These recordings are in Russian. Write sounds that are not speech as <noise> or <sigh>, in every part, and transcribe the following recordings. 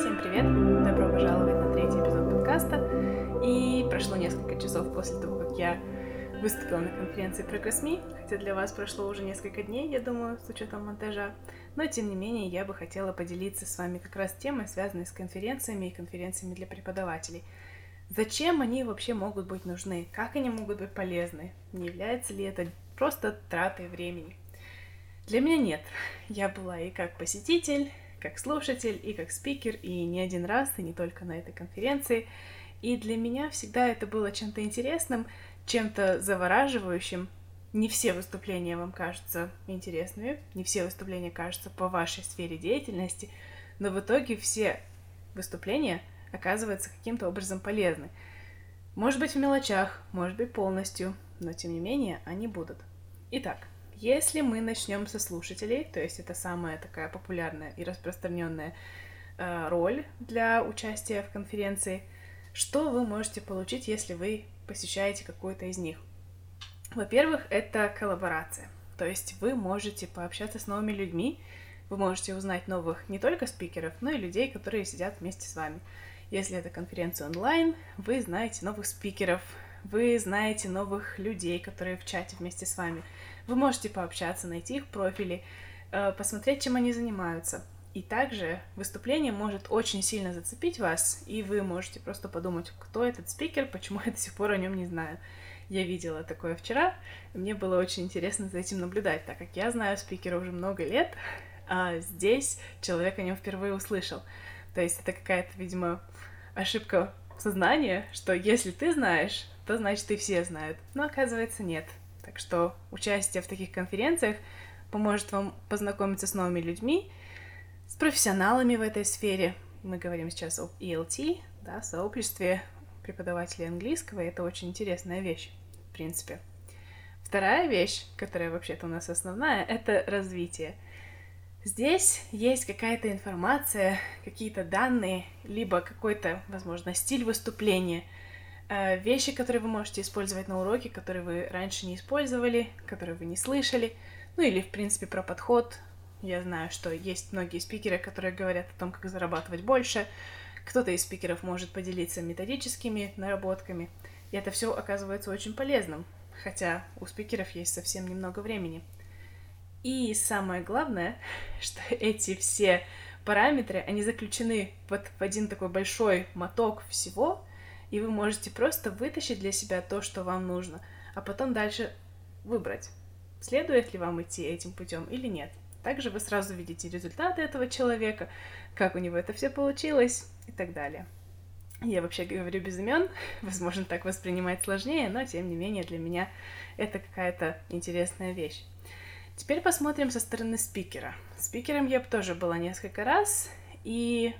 Всем привет! Добро пожаловать на третий эпизод подкаста. И прошло несколько часов после того, как я выступила на конференции Progress.me, хотя для вас прошло уже несколько дней, я думаю, с учетом монтажа. Но, тем не менее, я бы хотела поделиться с вами как раз темой, связанной с конференциями и конференциями для преподавателей. Зачем они вообще могут быть нужны? Как они могут быть полезны? Не является ли это просто тратой времени? Для меня нет. Я была и как посетитель, как слушатель, и как спикер, и не один раз, и не только на этой конференции. И для меня всегда это было чем-то интересным, чем-то завораживающим. Не все выступления вам кажутся интересными, не все выступления кажутся по вашей сфере деятельности, но в итоге все выступления оказываются каким-то образом полезны. Может быть в мелочах, может быть полностью, но тем не менее они будут. Итак, если мы начнем со слушателей, то есть это самая такая популярная и распространенная э, роль для участия в конференции, что вы можете получить, если вы посещаете какую-то из них? Во-первых, это коллаборация. То есть вы можете пообщаться с новыми людьми, вы можете узнать новых не только спикеров, но и людей, которые сидят вместе с вами. Если это конференция онлайн, вы знаете новых спикеров, вы знаете новых людей, которые в чате вместе с вами. Вы можете пообщаться, найти их профили, э, посмотреть, чем они занимаются. И также выступление может очень сильно зацепить вас, и вы можете просто подумать, кто этот спикер, почему я до сих пор о нем не знаю. Я видела такое вчера, мне было очень интересно за этим наблюдать, так как я знаю спикера уже много лет, а здесь человек о нем впервые услышал. То есть это какая-то, видимо, ошибка сознания, что если ты знаешь, то значит и все знают. Но оказывается нет. Так что участие в таких конференциях поможет вам познакомиться с новыми людьми, с профессионалами в этой сфере. Мы говорим сейчас об ELT, да, сообществе преподавателей английского, и это очень интересная вещь, в принципе. Вторая вещь, которая вообще-то у нас основная, это развитие. Здесь есть какая-то информация, какие-то данные, либо какой-то, возможно, стиль выступления — вещи, которые вы можете использовать на уроке, которые вы раньше не использовали, которые вы не слышали, ну или, в принципе, про подход. Я знаю, что есть многие спикеры, которые говорят о том, как зарабатывать больше. Кто-то из спикеров может поделиться методическими наработками. И это все оказывается очень полезным, хотя у спикеров есть совсем немного времени. И самое главное, <laughs> что эти все параметры, они заключены вот в один такой большой моток всего, и вы можете просто вытащить для себя то, что вам нужно, а потом дальше выбрать, следует ли вам идти этим путем или нет. Также вы сразу видите результаты этого человека, как у него это все получилось и так далее. Я вообще говорю без имен, <laughs> возможно, так воспринимать сложнее, но тем не менее для меня это какая-то интересная вещь. Теперь посмотрим со стороны спикера. Спикером я тоже была несколько раз, и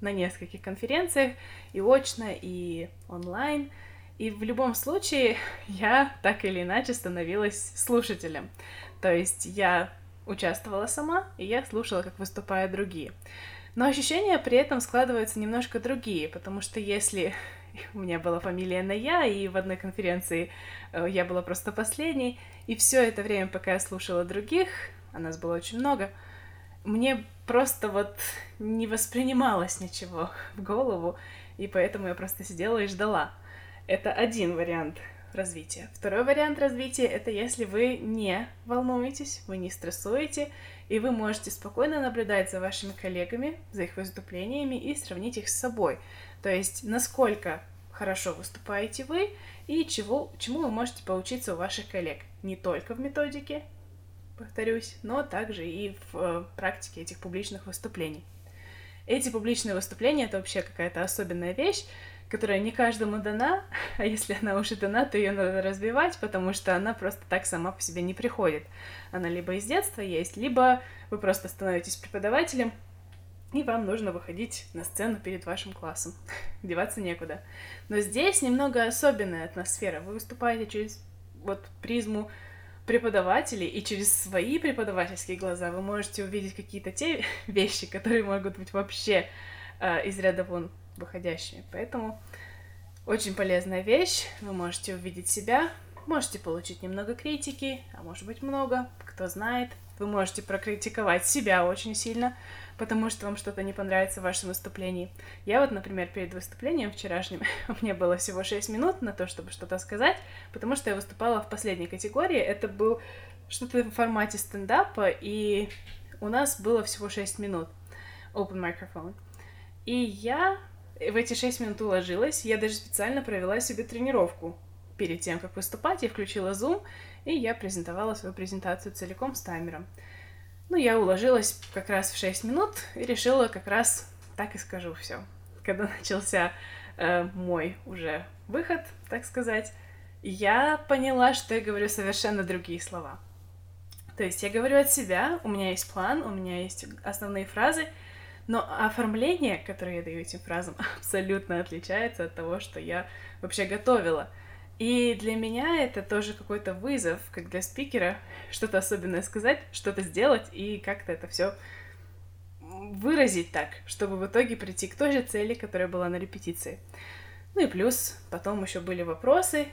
на нескольких конференциях, и очно, и онлайн. И в любом случае <laughs> я так или иначе становилась слушателем. То есть я участвовала сама, и я слушала, как выступают другие. Но ощущения при этом складываются немножко другие, потому что если <laughs> у меня была фамилия на я, и в одной конференции э, я была просто последней, и все это время, пока я слушала других, а нас было очень много, мне просто вот не воспринималось ничего <laughs> в голову, и поэтому я просто сидела и ждала. Это один вариант развития. Второй вариант развития — это если вы не волнуетесь, вы не стрессуете, и вы можете спокойно наблюдать за вашими коллегами, за их выступлениями и сравнить их с собой. То есть, насколько хорошо выступаете вы и чего, чему вы можете поучиться у ваших коллег. Не только в методике, повторюсь, но также и в э, практике этих публичных выступлений. Эти публичные выступления — это вообще какая-то особенная вещь, которая не каждому дана, <laughs> а если она уже дана, то ее надо развивать, потому что она просто так сама по себе не приходит. Она либо из детства есть, либо вы просто становитесь преподавателем, и вам нужно выходить на сцену перед вашим классом. <laughs> Деваться некуда. Но здесь немного особенная атмосфера. Вы выступаете через вот призму преподавателей, и через свои преподавательские глаза вы можете увидеть какие-то те <laughs> вещи, которые могут быть вообще э, из ряда вон выходящие. Поэтому очень полезная вещь. Вы можете увидеть себя, можете получить немного критики, а может быть много, кто знает. Вы можете прокритиковать себя очень сильно, потому что вам что-то не понравится в вашем выступлении. Я вот, например, перед выступлением вчерашним, <laughs> у меня было всего 6 минут на то, чтобы что-то сказать, потому что я выступала в последней категории. Это был что-то в формате стендапа, и у нас было всего 6 минут. Open microphone. И я в эти 6 минут уложилась, я даже специально провела себе тренировку. Перед тем, как выступать, я включила Zoom, и я презентовала свою презентацию целиком с таймером. Ну, я уложилась как раз в 6 минут и решила как раз так и скажу все. Когда <laughs> начался э, мой уже выход, так сказать, я поняла, что я говорю совершенно другие слова. То есть я говорю от себя, у меня есть план, у меня есть основные фразы, но оформление, которое я даю этим фразам, <laughs> абсолютно отличается от того, что я вообще готовила. И для меня это тоже какой-то вызов, как для спикера, что-то особенное сказать, что-то сделать и как-то это все выразить так, чтобы в итоге прийти к той же цели, которая была на репетиции. Ну и плюс потом еще были вопросы,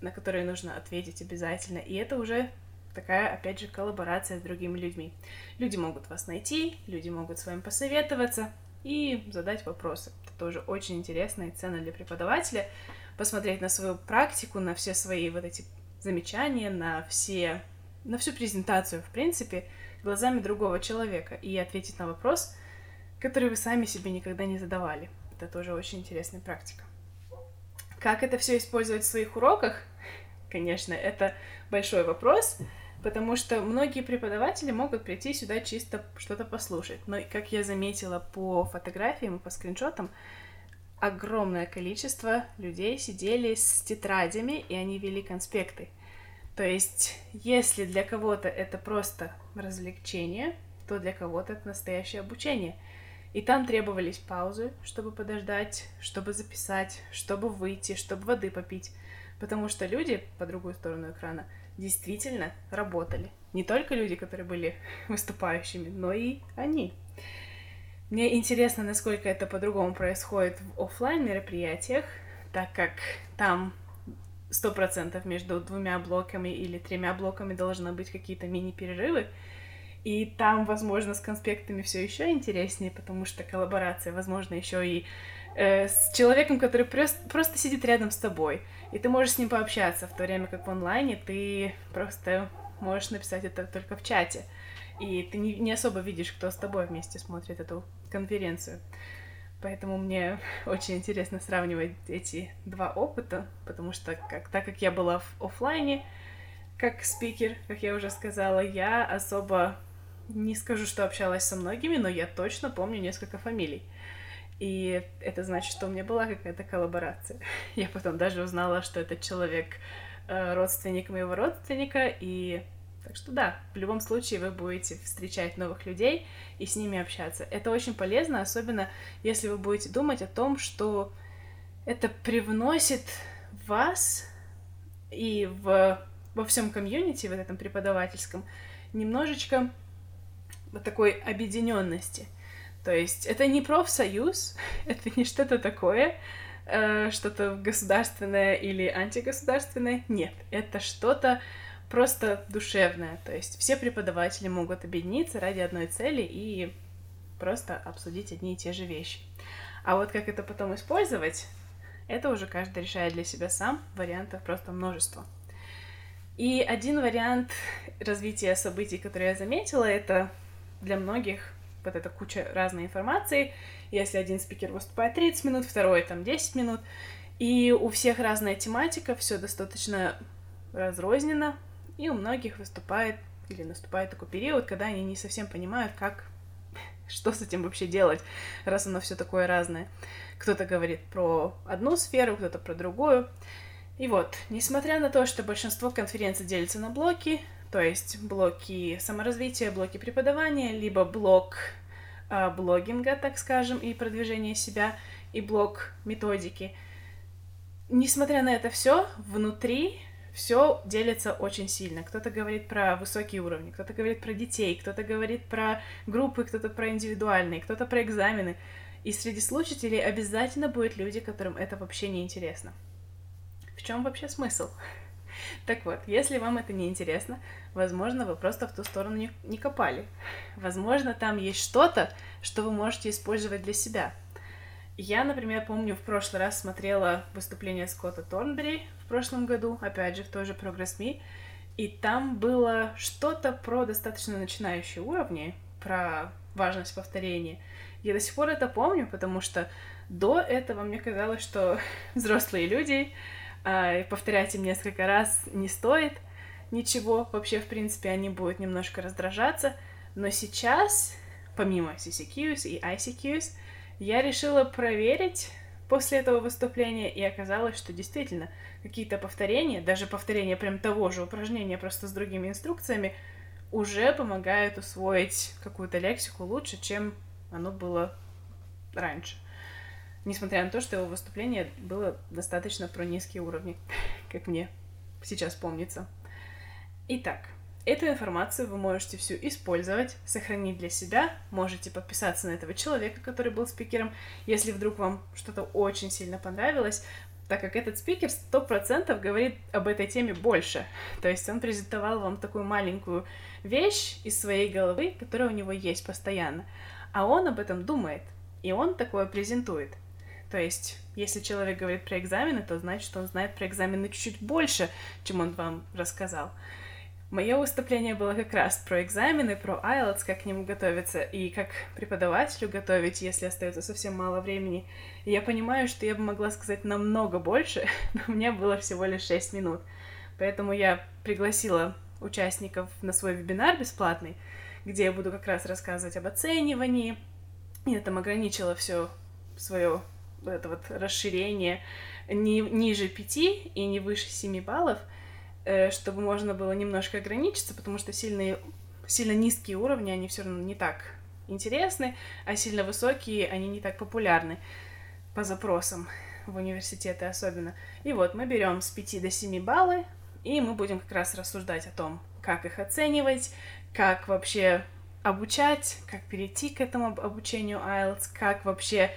на которые нужно ответить обязательно, и это уже такая, опять же, коллаборация с другими людьми. Люди могут вас найти, люди могут с вами посоветоваться и задать вопросы. Это тоже очень интересно и ценно для преподавателя, посмотреть на свою практику, на все свои вот эти замечания, на все, на всю презентацию, в принципе, глазами другого человека и ответить на вопрос, который вы сами себе никогда не задавали. Это тоже очень интересная практика. Как это все использовать в своих уроках? Конечно, это большой вопрос, потому что многие преподаватели могут прийти сюда чисто что-то послушать. Но, как я заметила по фотографиям и по скриншотам, огромное количество людей сидели с тетрадями, и они вели конспекты. То есть, если для кого-то это просто развлечение, то для кого-то это настоящее обучение. И там требовались паузы, чтобы подождать, чтобы записать, чтобы выйти, чтобы воды попить. Потому что люди по другую сторону экрана действительно работали. Не только люди, которые были выступающими, но и они. Мне интересно, насколько это по-другому происходит в офлайн мероприятиях, так как там сто процентов между двумя блоками или тремя блоками должны быть какие-то мини-перерывы. И там, возможно, с конспектами все еще интереснее, потому что коллаборация, возможно, еще и э, с человеком, который просто, просто сидит рядом с тобой. И ты можешь с ним пообщаться, в то время как в онлайне ты просто можешь написать это только в чате. И ты не, не особо видишь, кто с тобой вместе смотрит эту конференцию. Поэтому мне <laughs> очень интересно сравнивать эти два опыта, потому что как, так как я была в офлайне, как спикер, как я уже сказала, я особо не скажу, что общалась со многими, но я точно помню несколько фамилий. И это значит, что у меня была какая-то коллаборация. <laughs> Я потом даже узнала, что этот человек э, родственник моего родственника, и так что да, в любом случае вы будете встречать новых людей и с ними общаться. Это очень полезно, особенно если вы будете думать о том, что это привносит вас и в, во всем комьюнити, в этом преподавательском, немножечко вот такой объединенности. То есть это не профсоюз, <laughs> это не что-то такое, э, что-то государственное или антигосударственное. Нет, это что-то просто душевное. То есть все преподаватели могут объединиться ради одной цели и просто обсудить одни и те же вещи. А вот как это потом использовать, это уже каждый решает для себя сам, вариантов просто множество. И один вариант развития событий, который я заметила, это для многих вот эта куча разной информации. Если один спикер выступает 30 минут, второй там 10 минут, и у всех разная тематика, все достаточно разрознено, и у многих выступает или наступает такой период, когда они не совсем понимают, как <laughs> что с этим вообще делать, раз оно все такое разное. Кто-то говорит про одну сферу, кто-то про другую. И вот, несмотря на то, что большинство конференций делится на блоки, то есть блоки саморазвития, блоки преподавания, либо блок э, блогинга, так скажем, и продвижения себя, и блок методики. Несмотря на это все, внутри все делится очень сильно. Кто-то говорит про высокие уровни, кто-то говорит про детей, кто-то говорит про группы, кто-то про индивидуальные, кто-то про экзамены. И среди слушателей обязательно будут люди, которым это вообще не интересно. В чем вообще смысл? <laughs> Так вот, если вам это не интересно, возможно, вы просто в ту сторону не, не копали. Возможно, там есть что-то, что вы можете использовать для себя. Я, например, помню, в прошлый раз смотрела выступление Скотта Торнбери прошлом году, опять же, в той же Progress Me, и там было что-то про достаточно начинающие уровни, про важность повторения. Я до сих пор это помню, потому что до этого мне казалось, что <laughs> взрослые люди, э, повторять им несколько раз не стоит ничего, вообще, в принципе, они будут немножко раздражаться, но сейчас, помимо CCQs и ICQs, я решила проверить после этого выступления, и оказалось, что действительно какие-то повторения, даже повторения прям того же упражнения, просто с другими инструкциями, уже помогают усвоить какую-то лексику лучше, чем оно было раньше. Несмотря на то, что его выступление было достаточно про низкие уровни, <laughs> как мне сейчас помнится. Итак, Эту информацию вы можете всю использовать, сохранить для себя, можете подписаться на этого человека, который был спикером, если вдруг вам что-то очень сильно понравилось, так как этот спикер сто процентов говорит об этой теме больше. То есть он презентовал вам такую маленькую вещь из своей головы, которая у него есть постоянно. А он об этом думает, и он такое презентует. То есть, если человек говорит про экзамены, то значит, он знает про экзамены чуть-чуть больше, чем он вам рассказал. Мое выступление было как раз про экзамены, про IELTS, как к нему готовиться, и как преподавателю готовить, если остается совсем мало времени. И я понимаю, что я бы могла сказать намного больше, <laughs> но у меня было всего лишь 6 минут. Поэтому я пригласила участников на свой вебинар бесплатный, где я буду как раз рассказывать об оценивании. Я там ограничила все свое это вот расширение не ниже 5 и не выше 7 баллов — чтобы можно было немножко ограничиться, потому что сильные, сильно низкие уровни, они все равно не так интересны, а сильно высокие, они не так популярны по запросам в университеты особенно. И вот мы берем с 5 до 7 баллы, и мы будем как раз рассуждать о том, как их оценивать, как вообще обучать, как перейти к этому обучению IELTS, как вообще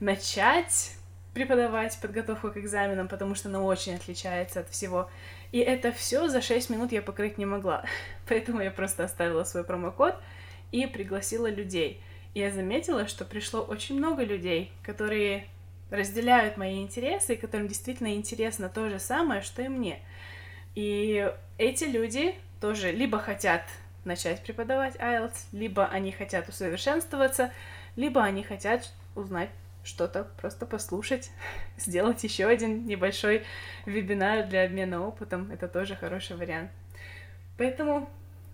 начать преподавать подготовку к экзаменам, потому что она очень отличается от всего и это все за 6 минут я покрыть не могла. <laughs> Поэтому я просто оставила свой промокод и пригласила людей. И я заметила, что пришло очень много людей, которые разделяют мои интересы, и которым действительно интересно то же самое, что и мне. И эти люди тоже либо хотят начать преподавать IELTS, либо они хотят усовершенствоваться, либо они хотят узнать что-то просто послушать, <laughs> сделать еще один небольшой вебинар для обмена опытом. Это тоже хороший вариант. Поэтому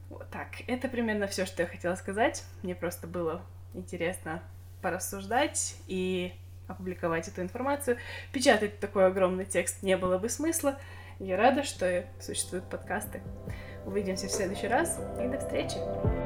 вот так, это примерно все, что я хотела сказать. Мне просто было интересно порассуждать и опубликовать эту информацию. Печатать такой огромный текст не было бы смысла. Я рада, что существуют подкасты. Увидимся в следующий раз и до встречи!